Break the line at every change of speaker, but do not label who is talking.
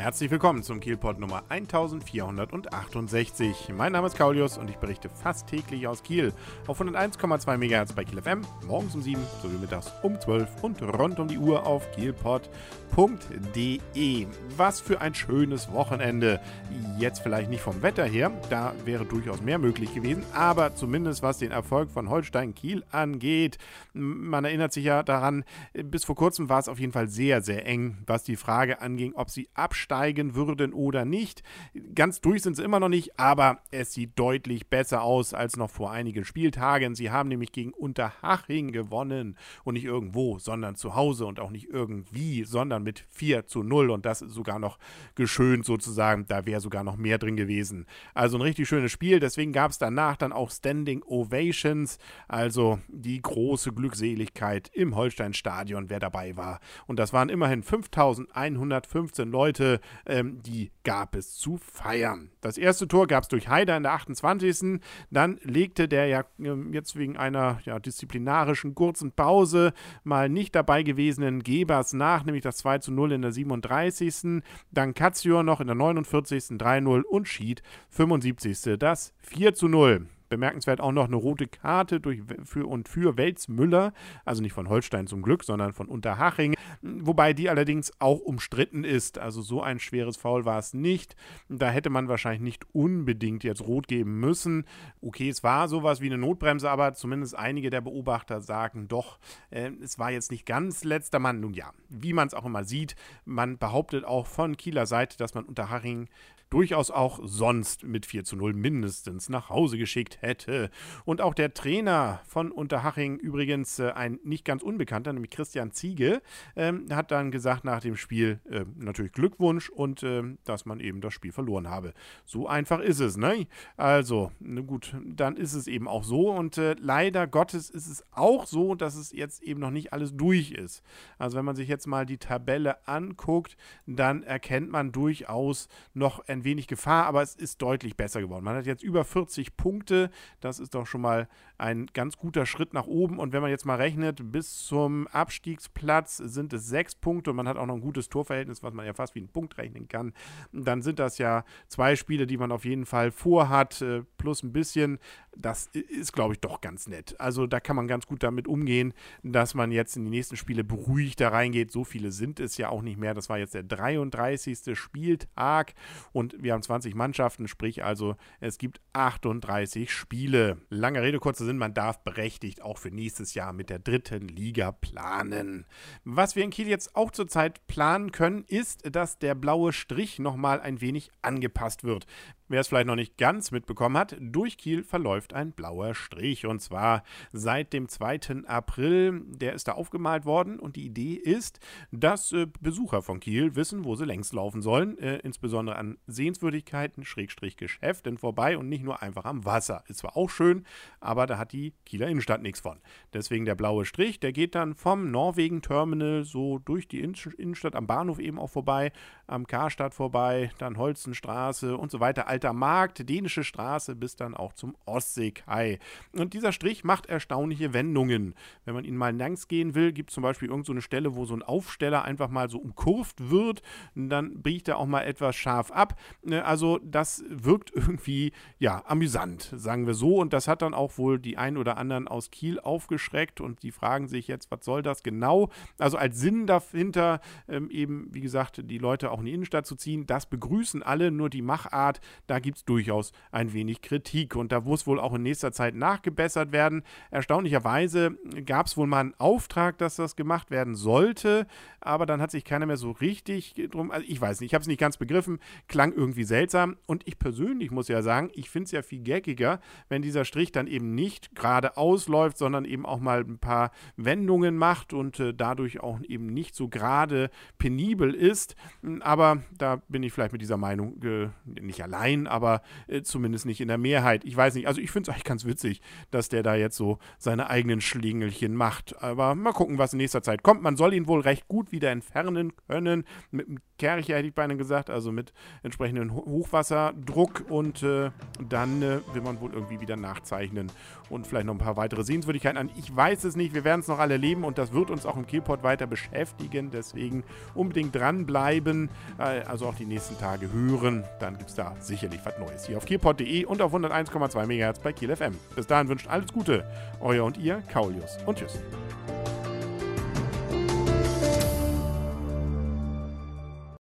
Herzlich willkommen zum Kielpot Nummer 1468. Mein Name ist Kaulius und ich berichte fast täglich aus Kiel auf 101,2 MHz bei Kiel FM, morgens um 7 sowie mittags um 12 und rund um die Uhr auf kielpot.de. Was für ein schönes Wochenende. Jetzt vielleicht nicht vom Wetter her, da wäre durchaus mehr möglich gewesen, aber zumindest was den Erfolg von Holstein Kiel angeht. Man erinnert sich ja daran, bis vor kurzem war es auf jeden Fall sehr, sehr eng, was die Frage anging, ob sie absteigen aufsteigen würden oder nicht. Ganz durch sind sie immer noch nicht, aber es sieht deutlich besser aus als noch vor einigen Spieltagen. Sie haben nämlich gegen Unterhaching gewonnen und nicht irgendwo, sondern zu Hause und auch nicht irgendwie, sondern mit 4 zu 0 und das ist sogar noch geschönt sozusagen. Da wäre sogar noch mehr drin gewesen. Also ein richtig schönes Spiel. Deswegen gab es danach dann auch Standing Ovations, also die große Glückseligkeit im Holstein-Stadion, wer dabei war. Und das waren immerhin 5115 Leute ähm, die gab es zu feiern. Das erste Tor gab es durch Haider in der 28. Dann legte der ja ähm, jetzt wegen einer ja, disziplinarischen kurzen Pause mal nicht dabei gewesenen Gebers nach, nämlich das 2 zu 0 in der 37. Dann Katzior noch in der 49. 3-0 und Schied 75. das 4 zu 0. Bemerkenswert auch noch eine rote Karte durch, für und für Welzmüller, also nicht von Holstein zum Glück, sondern von Unterhaching, wobei die allerdings auch umstritten ist. Also so ein schweres Foul war es nicht. Da hätte man wahrscheinlich nicht unbedingt jetzt rot geben müssen. Okay, es war sowas wie eine Notbremse, aber zumindest einige der Beobachter sagen doch, äh, es war jetzt nicht ganz letzter Mann. Nun ja, wie man es auch immer sieht, man behauptet auch von Kieler Seite, dass man Unterhaching durchaus auch sonst mit 4 zu 0 mindestens nach Hause geschickt hätte. Und auch der Trainer von Unterhaching, übrigens äh, ein nicht ganz unbekannter, nämlich Christian Ziege, ähm, hat dann gesagt nach dem Spiel äh, natürlich Glückwunsch und äh, dass man eben das Spiel verloren habe. So einfach ist es, ne? Also, ne, gut, dann ist es eben auch so und äh, leider Gottes ist es auch so, dass es jetzt eben noch nicht alles durch ist. Also, wenn man sich jetzt mal die Tabelle anguckt, dann erkennt man durchaus noch ein ein wenig Gefahr, aber es ist deutlich besser geworden. Man hat jetzt über 40 Punkte. Das ist doch schon mal ein ganz guter Schritt nach oben. Und wenn man jetzt mal rechnet, bis zum Abstiegsplatz sind es sechs Punkte und man hat auch noch ein gutes Torverhältnis, was man ja fast wie einen Punkt rechnen kann. Dann sind das ja zwei Spiele, die man auf jeden Fall vorhat, äh, plus ein bisschen. Das ist, glaube ich, doch ganz nett. Also da kann man ganz gut damit umgehen, dass man jetzt in die nächsten Spiele beruhigt da reingeht. So viele sind es ja auch nicht mehr. Das war jetzt der 33. Spieltag und wir haben 20 Mannschaften, sprich also es gibt 38 Spiele. Lange Rede, kurzer Sinn, man darf berechtigt auch für nächstes Jahr mit der dritten Liga planen. Was wir in Kiel jetzt auch zurzeit planen können, ist, dass der blaue Strich nochmal ein wenig angepasst wird. Wer es vielleicht noch nicht ganz mitbekommen hat, durch Kiel verläuft ein blauer Strich. Und zwar seit dem 2. April. Der ist da aufgemalt worden. Und die Idee ist, dass äh, Besucher von Kiel wissen, wo sie längs laufen sollen. Äh, insbesondere an Sehenswürdigkeiten, Schrägstrich Geschäften vorbei und nicht nur einfach am Wasser. Ist zwar auch schön, aber da hat die Kieler Innenstadt nichts von. Deswegen der blaue Strich, der geht dann vom Norwegen-Terminal so durch die Innenstadt am Bahnhof eben auch vorbei, am Karstadt vorbei, dann Holzenstraße und so weiter Alter Markt, Dänische Straße bis dann auch zum Ostseekai. Und dieser Strich macht erstaunliche Wendungen. Wenn man ihn mal langs gehen will, gibt es zum Beispiel irgendeine so Stelle, wo so ein Aufsteller einfach mal so umkurvt wird. Dann biegt er auch mal etwas scharf ab. Ne, also das wirkt irgendwie, ja, amüsant, sagen wir so. Und das hat dann auch wohl die ein oder anderen aus Kiel aufgeschreckt und die fragen sich jetzt, was soll das genau? Also als Sinn dahinter ähm, eben, wie gesagt, die Leute auch in die Innenstadt zu ziehen, das begrüßen alle, nur die Machart, da gibt es durchaus ein wenig Kritik und da muss wohl auch in nächster Zeit nachgebessert werden. Erstaunlicherweise gab es wohl mal einen Auftrag, dass das gemacht werden sollte, aber dann hat sich keiner mehr so richtig drum, also ich weiß nicht, ich habe es nicht ganz begriffen, klang irgendwie seltsam und ich persönlich muss ja sagen, ich finde es ja viel geckiger, wenn dieser Strich dann eben nicht gerade ausläuft, sondern eben auch mal ein paar Wendungen macht und äh, dadurch auch eben nicht so gerade penibel ist, aber da bin ich vielleicht mit dieser Meinung äh, nicht allein sein, aber äh, zumindest nicht in der Mehrheit. Ich weiß nicht, also ich finde es eigentlich ganz witzig, dass der da jetzt so seine eigenen Schlingelchen macht. Aber mal gucken, was in nächster Zeit kommt. Man soll ihn wohl recht gut wieder entfernen können. Mit einem Kercher hätte ich beinahe gesagt, also mit entsprechendem Hochwasserdruck und äh, dann äh, will man wohl irgendwie wieder nachzeichnen und vielleicht noch ein paar weitere Sehenswürdigkeiten an. Ich weiß es nicht, wir werden es noch alle leben und das wird uns auch im Kielpot weiter beschäftigen. Deswegen unbedingt dranbleiben, äh, also auch die nächsten Tage hören. Dann gibt es da sicherlich was Neues hier auf kielpot.de und auf 101,2 MHz bei Kiel FM. Bis dahin wünscht alles Gute, euer und ihr, Kaulius und tschüss.